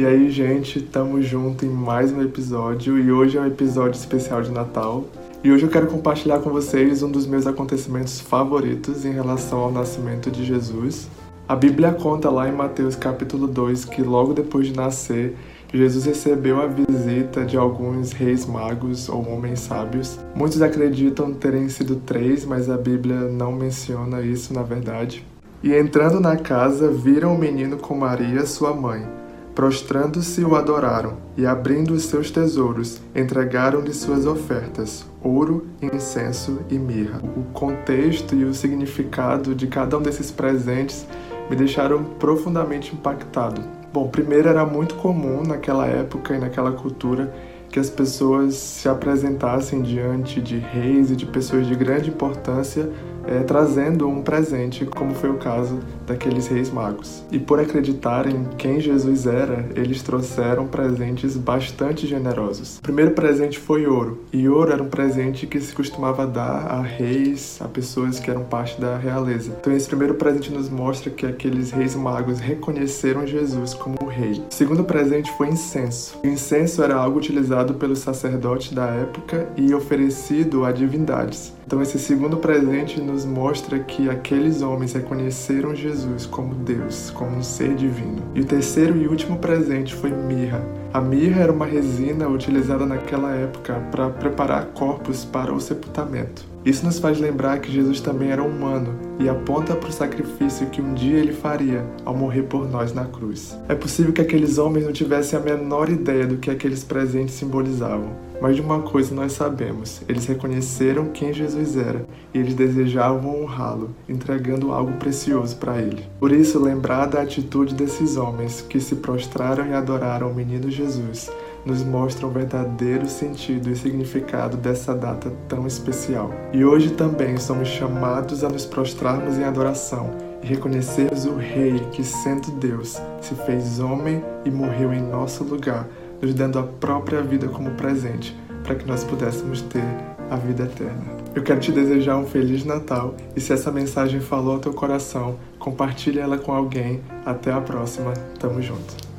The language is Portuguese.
E aí, gente, tamo junto em mais um episódio e hoje é um episódio especial de Natal. E hoje eu quero compartilhar com vocês um dos meus acontecimentos favoritos em relação ao nascimento de Jesus. A Bíblia conta lá em Mateus capítulo 2 que logo depois de nascer, Jesus recebeu a visita de alguns reis magos ou homens sábios. Muitos acreditam terem sido três, mas a Bíblia não menciona isso na verdade. E entrando na casa, viram o menino com Maria, sua mãe. Prostrando-se, o adoraram, e abrindo os seus tesouros, entregaram-lhe suas ofertas: ouro, incenso e mirra. O contexto e o significado de cada um desses presentes me deixaram profundamente impactado. Bom, primeiro era muito comum naquela época e naquela cultura que as pessoas se apresentassem diante de reis e de pessoas de grande importância é, trazendo um presente, como foi o caso daqueles reis magos. E por acreditarem quem Jesus era, eles trouxeram presentes bastante generosos. O primeiro presente foi ouro, e ouro era um presente que se costumava dar a reis, a pessoas que eram parte da realeza. Então esse primeiro presente nos mostra que aqueles reis magos reconheceram Jesus como o rei. O segundo presente foi incenso. O incenso era algo utilizado pelos sacerdotes da época e oferecido a divindades. Então esse segundo presente nos mostra que aqueles homens reconheceram Jesus como Deus, como um ser divino. E o terceiro e último presente foi mirra. A mirra era uma resina utilizada naquela época para preparar corpos para o sepultamento. Isso nos faz lembrar que Jesus também era humano e aponta para o sacrifício que um dia ele faria ao morrer por nós na cruz. É possível que aqueles homens não tivessem a menor ideia do que aqueles presentes simbolizavam, mas de uma coisa nós sabemos: eles reconheceram quem Jesus era e eles desejavam honrá-lo, entregando algo precioso para ele. Por isso, lembrar da atitude desses homens que se prostraram e adoraram o menino Jesus nos mostra o verdadeiro sentido e significado dessa data tão especial. E hoje também somos chamados a nos prostrarmos em adoração e reconhecermos o Rei que, sendo Deus, se fez homem e morreu em nosso lugar, nos dando a própria vida como presente para que nós pudéssemos ter a vida eterna. Eu quero te desejar um Feliz Natal e se essa mensagem falou ao teu coração, compartilhe ela com alguém. Até a próxima. Tamo junto.